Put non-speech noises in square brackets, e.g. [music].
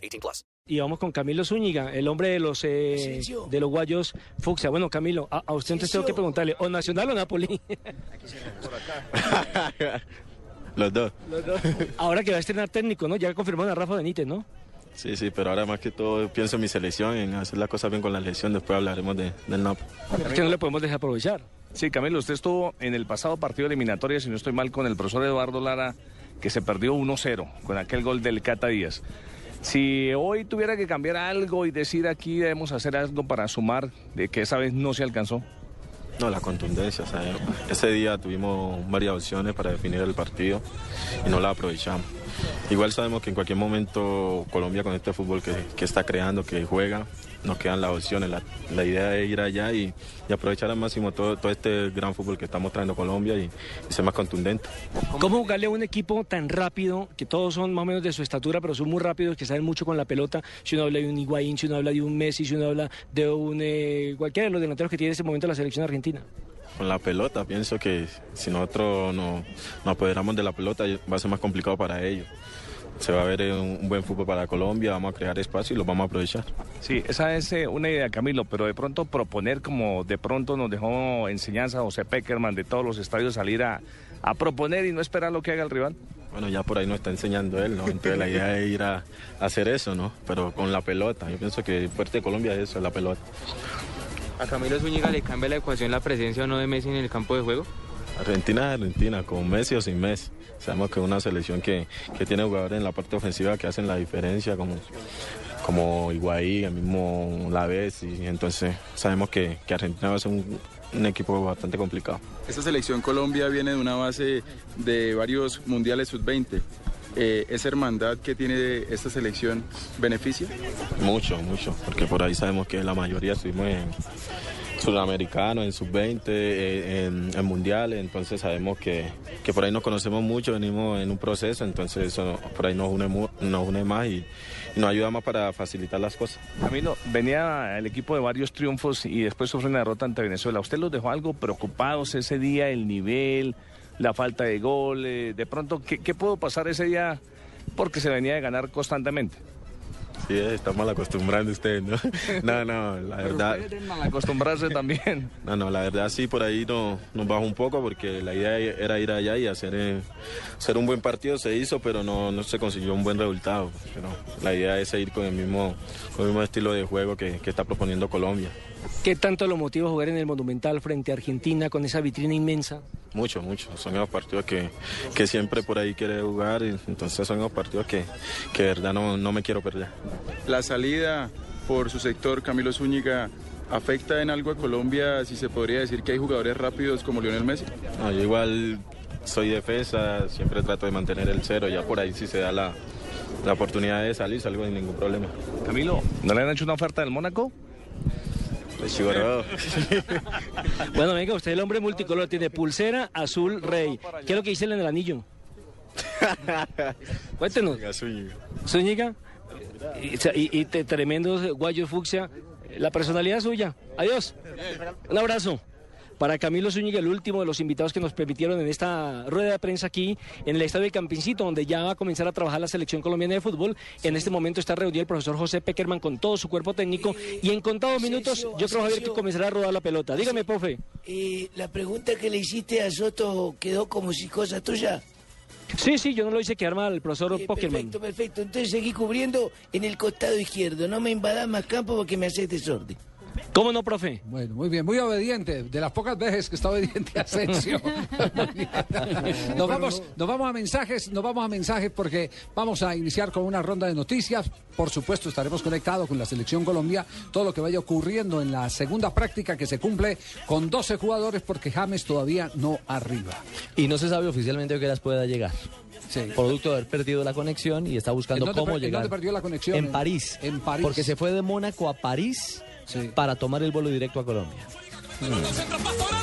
18 plus. Y vamos con Camilo Zúñiga, el hombre de los eh, de los guayos Fucsia. Bueno, Camilo, a, a usted entonces tengo que preguntarle, ¿o Nacional o Napoli? [laughs] Los dos. Los dos. Ahora que va a estrenar técnico, ¿no? Ya confirmaron a Rafa Benítez, ¿no? Sí, sí, pero ahora más que todo pienso en mi selección, en hacer las cosas bien con la selección. Después hablaremos de, del NAP. Es que no le podemos dejar aprovechar. Sí, Camilo, usted estuvo en el pasado partido eliminatorio, si no estoy mal, con el profesor Eduardo Lara, que se perdió 1-0 con aquel gol del Cata Díaz. Si hoy tuviera que cambiar algo y decir aquí debemos hacer algo para sumar, de que esa vez no se alcanzó. No, la contundencia. o ese día tuvimos varias opciones para definir el partido y no la aprovechamos. Igual sabemos que en cualquier momento Colombia con este fútbol que, que está creando, que juega, nos quedan las opciones. La, la idea es ir allá y, y aprovechar al máximo todo, todo este gran fútbol que está mostrando Colombia y, y ser más contundente. ¿Cómo jugarle a un equipo tan rápido, que todos son más o menos de su estatura, pero son muy rápidos, que saben mucho con la pelota? Si uno habla de un Higuaín, si uno habla de un Messi, si uno habla de un eh, cualquiera de los delanteros que tiene en ese momento la selección argentina. Con la pelota, pienso que si nosotros no, nos apoderamos de la pelota va a ser más complicado para ellos. Se va a ver un, buen fútbol para Colombia, vamos a crear espacio y lo vamos a aprovechar. Sí, esa es eh, una idea, Camilo, pero de pronto proponer como de pronto nos dejó enseñanza José Peckerman de todos los estadios salir a, a proponer y no esperar lo que haga el rival. Bueno, ya por ahí nos está enseñando él, ¿no? Entonces la idea es ir a, a hacer eso, ¿no? Pero con la pelota. Yo pienso que fuerte de Colombia es eso, la pelota. ¿A Camilo Zúñiga le cambia la ecuación la presencia o no de Messi en el campo de juego? Argentina es Argentina, con Messi o sin Messi. Sabemos que es una selección que, que tiene jugadores en la parte ofensiva que hacen la diferencia, como, como Higuaín, el mismo Laves, y entonces sabemos que, que Argentina va a ser un, un equipo bastante complicado. Esta selección Colombia viene de una base de varios mundiales sub-20. Eh, ¿Esa hermandad que tiene esta selección beneficia? Mucho, mucho, porque por ahí sabemos que la mayoría estuvimos en sudamericano, en sub-20, eh, en, mundiales, entonces sabemos que, que por ahí nos conocemos mucho, venimos en un proceso, entonces eso por ahí nos une, nos más y, nos ayuda más para facilitar las cosas. Camilo, venía el equipo de varios triunfos y después sufre una derrota ante Venezuela. ¿Usted los dejó algo preocupados ese día, el nivel, la falta de gol? eh, de pronto, ¿qué, ¿qué pudo pasar ese día? Porque se venía de ganar constantemente. Sí, está mal acostumbrando usted, ¿no? [laughs] No, no, la verdad. Mal acostumbrarse [laughs] también. No, no, la verdad sí, por ahí no, nos bajó un poco porque la idea era ir allá y hacer, eh, hacer un buen partido, se hizo, pero no, no se consiguió un buen resultado. Pero la idea es seguir con el mismo, con el mismo estilo de juego que, que está proponiendo Colombia. ¿Qué tanto lo motiva jugar en el Monumental frente a Argentina con esa vitrina inmensa? Mucho, mucho. Son esos partidos que, que siempre por ahí quiere jugar, y entonces son esos partidos que, que de verdad no, no me quiero perder. La salida por su sector, Camilo Zúñiga, ¿afecta en algo a Colombia si se podría decir que hay jugadores rápidos como Lionel Messi? No, yo igual soy defensa, siempre trato de mantener el cero, ya por ahí si se da la, la oportunidad de salir, salgo sin ningún problema. Camilo, ¿no le han hecho una oferta del Mónaco? Rojo. [laughs] Bueno, venga, usted el hombre multicolor, tiene pulsera, azul, rey. ¿Qué es lo que dice en el anillo? [laughs] Cuéntenos. Zúñiga. Y, y- y te- tremendos guayos fucsia. La personalidad suya. Adiós. Un abrazo. Para Camilo Zúñiga, el último de los invitados que nos permitieron en esta rueda de prensa aquí en el estadio de Campincito, donde ya va a comenzar a trabajar la selección colombiana de fútbol. En este momento está reunido el profesor José Peckerman con todo su cuerpo técnico y en contados minutos yo creo Javier que comenzará a rodar la pelota. Dígame, profe. Eh, la pregunta que le hiciste a Soto quedó como si cosa tuya. Sí, sí, yo no lo hice quedar mal, el profesor Eh, perfecto, perfecto. Entonces seguí cubriendo en el costado izquierdo. No me invadás más campo porque me haces desorden. ¿Cómo no, profe? Bueno, muy bien, muy obediente. De las pocas veces que está obediente a Asensio. [laughs] [laughs] nos, vamos, nos vamos a mensajes, nos vamos a mensajes porque vamos a iniciar con una ronda de noticias. Por supuesto, estaremos conectados con la selección Colombia, todo lo que vaya ocurriendo en la segunda práctica que se cumple con 12 jugadores porque James todavía no arriba. Y no se sabe oficialmente a qué horas pueda llegar. Producto de haber perdido la conexión y está buscando ¿En dónde cómo per- en llegar. dónde perdió la conexión? En París. En París. Porque se fue de Mónaco a París para tomar el vuelo directo a Colombia. Pastorá.